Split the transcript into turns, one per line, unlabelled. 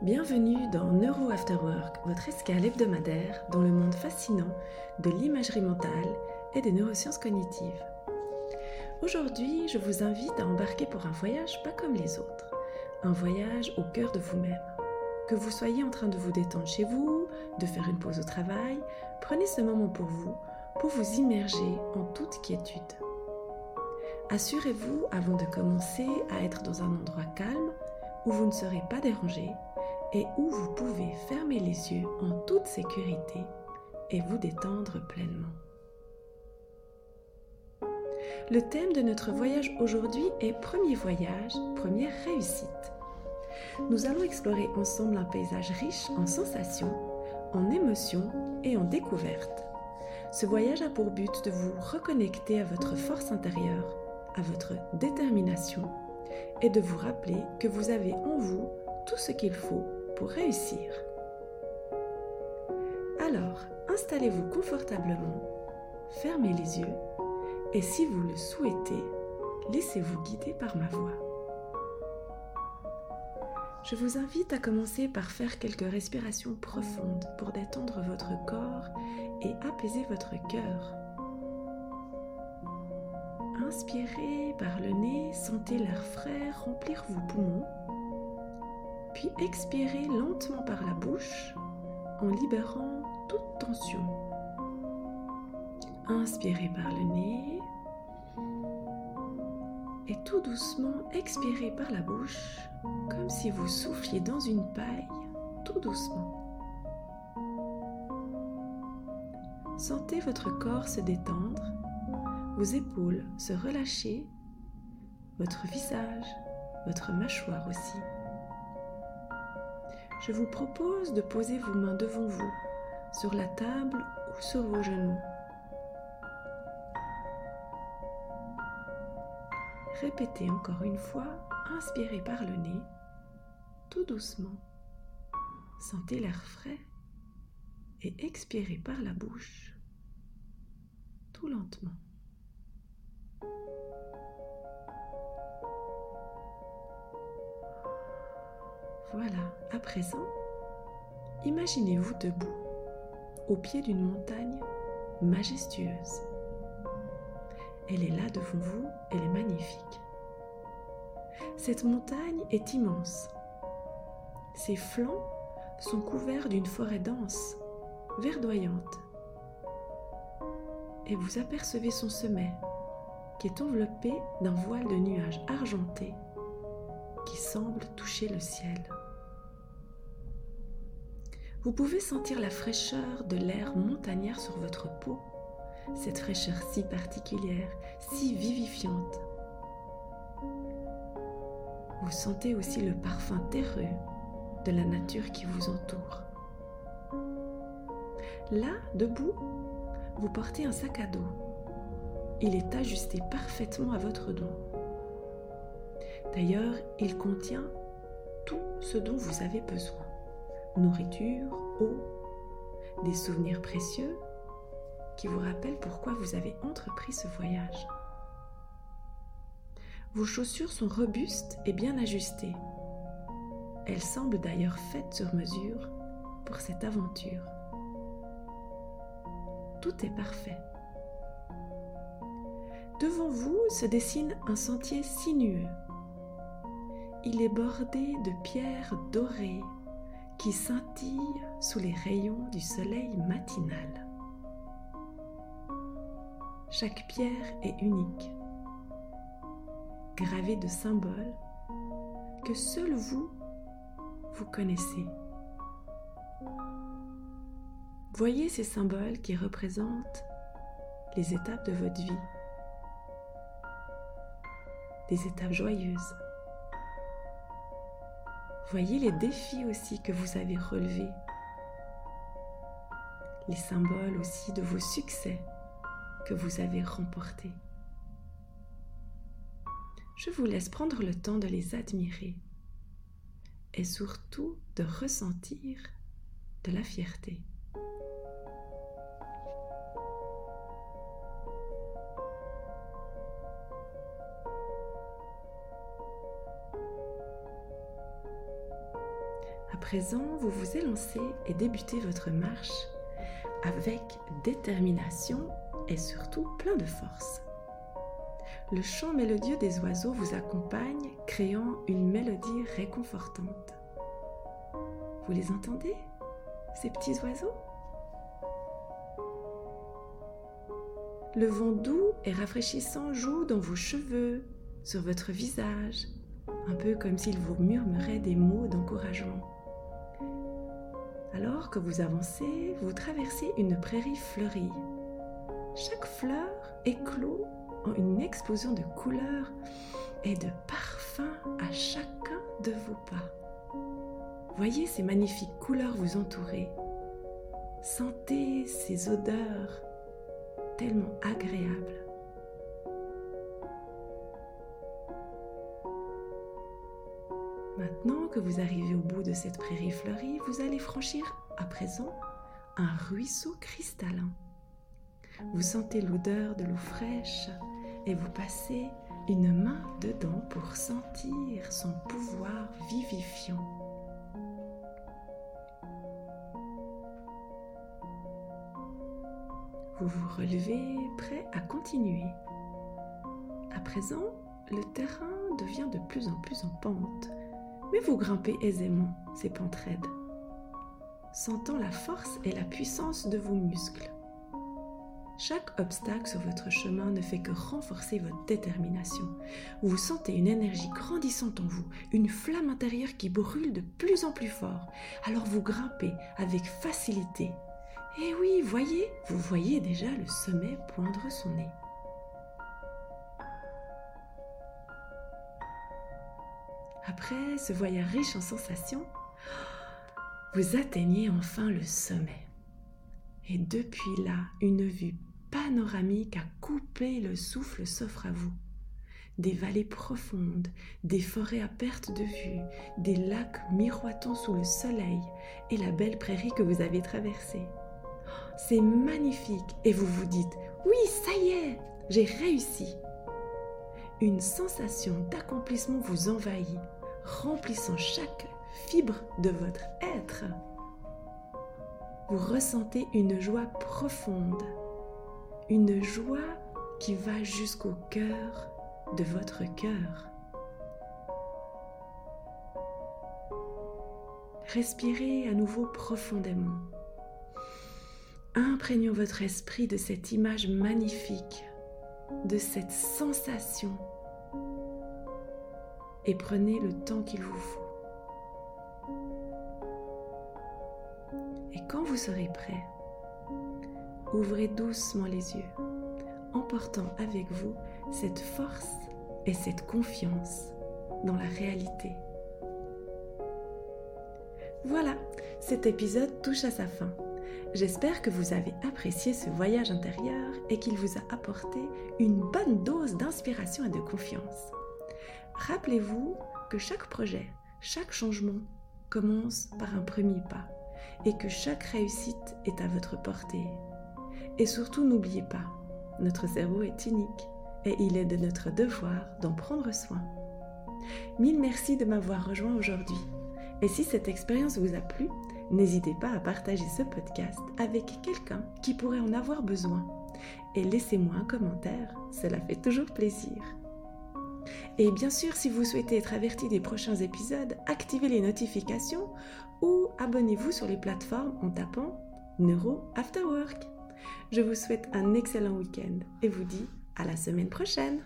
Bienvenue dans Neuro After Work, votre escale hebdomadaire dans le monde fascinant de l'imagerie mentale et des neurosciences cognitives. Aujourd'hui, je vous invite à embarquer pour un voyage pas comme les autres, un voyage au cœur de vous-même. Que vous soyez en train de vous détendre chez vous, de faire une pause au travail, prenez ce moment pour vous, pour vous immerger en toute quiétude. Assurez-vous, avant de commencer, à être dans un endroit calme où vous ne serez pas dérangé et où vous pouvez fermer les yeux en toute sécurité et vous détendre pleinement. Le thème de notre voyage aujourd'hui est Premier voyage, première réussite. Nous allons explorer ensemble un paysage riche en sensations, en émotions et en découvertes. Ce voyage a pour but de vous reconnecter à votre force intérieure, à votre détermination et de vous rappeler que vous avez en vous tout ce qu'il faut réussir. Alors, installez-vous confortablement, fermez les yeux et si vous le souhaitez, laissez-vous guider par ma voix. Je vous invite à commencer par faire quelques respirations profondes pour détendre votre corps et apaiser votre cœur. Inspirez par le nez, sentez l'air frais remplir vos poumons puis expirez lentement par la bouche en libérant toute tension. Inspirez par le nez et tout doucement expirez par la bouche comme si vous souffliez dans une paille tout doucement. Sentez votre corps se détendre, vos épaules se relâcher, votre visage, votre mâchoire aussi je vous propose de poser vos mains devant vous, sur la table ou sur vos genoux. Répétez encore une fois, inspirez par le nez, tout doucement. Sentez l'air frais et expirez par la bouche, tout lentement. Voilà, à présent, imaginez-vous debout, au pied d'une montagne majestueuse. Elle est là devant vous, elle est magnifique. Cette montagne est immense. Ses flancs sont couverts d'une forêt dense, verdoyante. Et vous apercevez son sommet, qui est enveloppé d'un voile de nuages argentés semble toucher le ciel. Vous pouvez sentir la fraîcheur de l'air montagnard sur votre peau, cette fraîcheur si particulière, si vivifiante. Vous sentez aussi le parfum terreux de la nature qui vous entoure. Là, debout, vous portez un sac à dos. Il est ajusté parfaitement à votre dos. D'ailleurs, il contient tout ce dont vous avez besoin. Nourriture, eau, des souvenirs précieux qui vous rappellent pourquoi vous avez entrepris ce voyage. Vos chaussures sont robustes et bien ajustées. Elles semblent d'ailleurs faites sur mesure pour cette aventure. Tout est parfait. Devant vous se dessine un sentier sinueux il est bordé de pierres dorées qui scintillent sous les rayons du soleil matinal. Chaque pierre est unique, gravée de symboles que seul vous, vous connaissez. Voyez ces symboles qui représentent les étapes de votre vie, des étapes joyeuses, Voyez les défis aussi que vous avez relevés, les symboles aussi de vos succès que vous avez remportés. Je vous laisse prendre le temps de les admirer et surtout de ressentir de la fierté. À présent, vous vous élancez et débutez votre marche avec détermination et surtout plein de force. Le chant mélodieux des oiseaux vous accompagne, créant une mélodie réconfortante. Vous les entendez, ces petits oiseaux? Le vent doux et rafraîchissant joue dans vos cheveux, sur votre visage, un peu comme s'il vous murmurait des mots d'encouragement. Alors que vous avancez, vous traversez une prairie fleurie. Chaque fleur éclot en une explosion de couleurs et de parfums à chacun de vos pas. Voyez ces magnifiques couleurs vous entourer. Sentez ces odeurs tellement agréables. Maintenant que vous arrivez au bout de cette prairie fleurie, vous allez franchir à présent un ruisseau cristallin. Vous sentez l'odeur de l'eau fraîche et vous passez une main dedans pour sentir son pouvoir vivifiant. Vous vous relevez, prêt à continuer. À présent, le terrain devient de plus en plus en pente mais vous grimpez aisément ces pentes sentant la force et la puissance de vos muscles. Chaque obstacle sur votre chemin ne fait que renforcer votre détermination. Vous sentez une énergie grandissante en vous, une flamme intérieure qui brûle de plus en plus fort. Alors vous grimpez avec facilité. Et oui, voyez, vous voyez déjà le sommet poindre son nez. Après ce voyage riche en sensations, vous atteignez enfin le sommet. Et depuis là, une vue panoramique à couper le souffle s'offre à vous. Des vallées profondes, des forêts à perte de vue, des lacs miroitant sous le soleil et la belle prairie que vous avez traversée. C'est magnifique et vous vous dites, oui, ça y est, j'ai réussi. Une sensation d'accomplissement vous envahit remplissant chaque fibre de votre être. Vous ressentez une joie profonde, une joie qui va jusqu'au cœur de votre cœur. Respirez à nouveau profondément, imprégnant votre esprit de cette image magnifique, de cette sensation et prenez le temps qu'il vous faut. Et quand vous serez prêt, ouvrez doucement les yeux, emportant avec vous cette force et cette confiance dans la réalité. Voilà, cet épisode touche à sa fin. J'espère que vous avez apprécié ce voyage intérieur et qu'il vous a apporté une bonne dose d'inspiration et de confiance. Rappelez-vous que chaque projet, chaque changement commence par un premier pas et que chaque réussite est à votre portée. Et surtout, n'oubliez pas, notre cerveau est unique et il est de notre devoir d'en prendre soin. Mille merci de m'avoir rejoint aujourd'hui. Et si cette expérience vous a plu, n'hésitez pas à partager ce podcast avec quelqu'un qui pourrait en avoir besoin. Et laissez-moi un commentaire, cela fait toujours plaisir. Et bien sûr, si vous souhaitez être averti des prochains épisodes, activez les notifications ou abonnez-vous sur les plateformes en tapant Neuro After Work. Je vous souhaite un excellent week-end et vous dis à la semaine prochaine.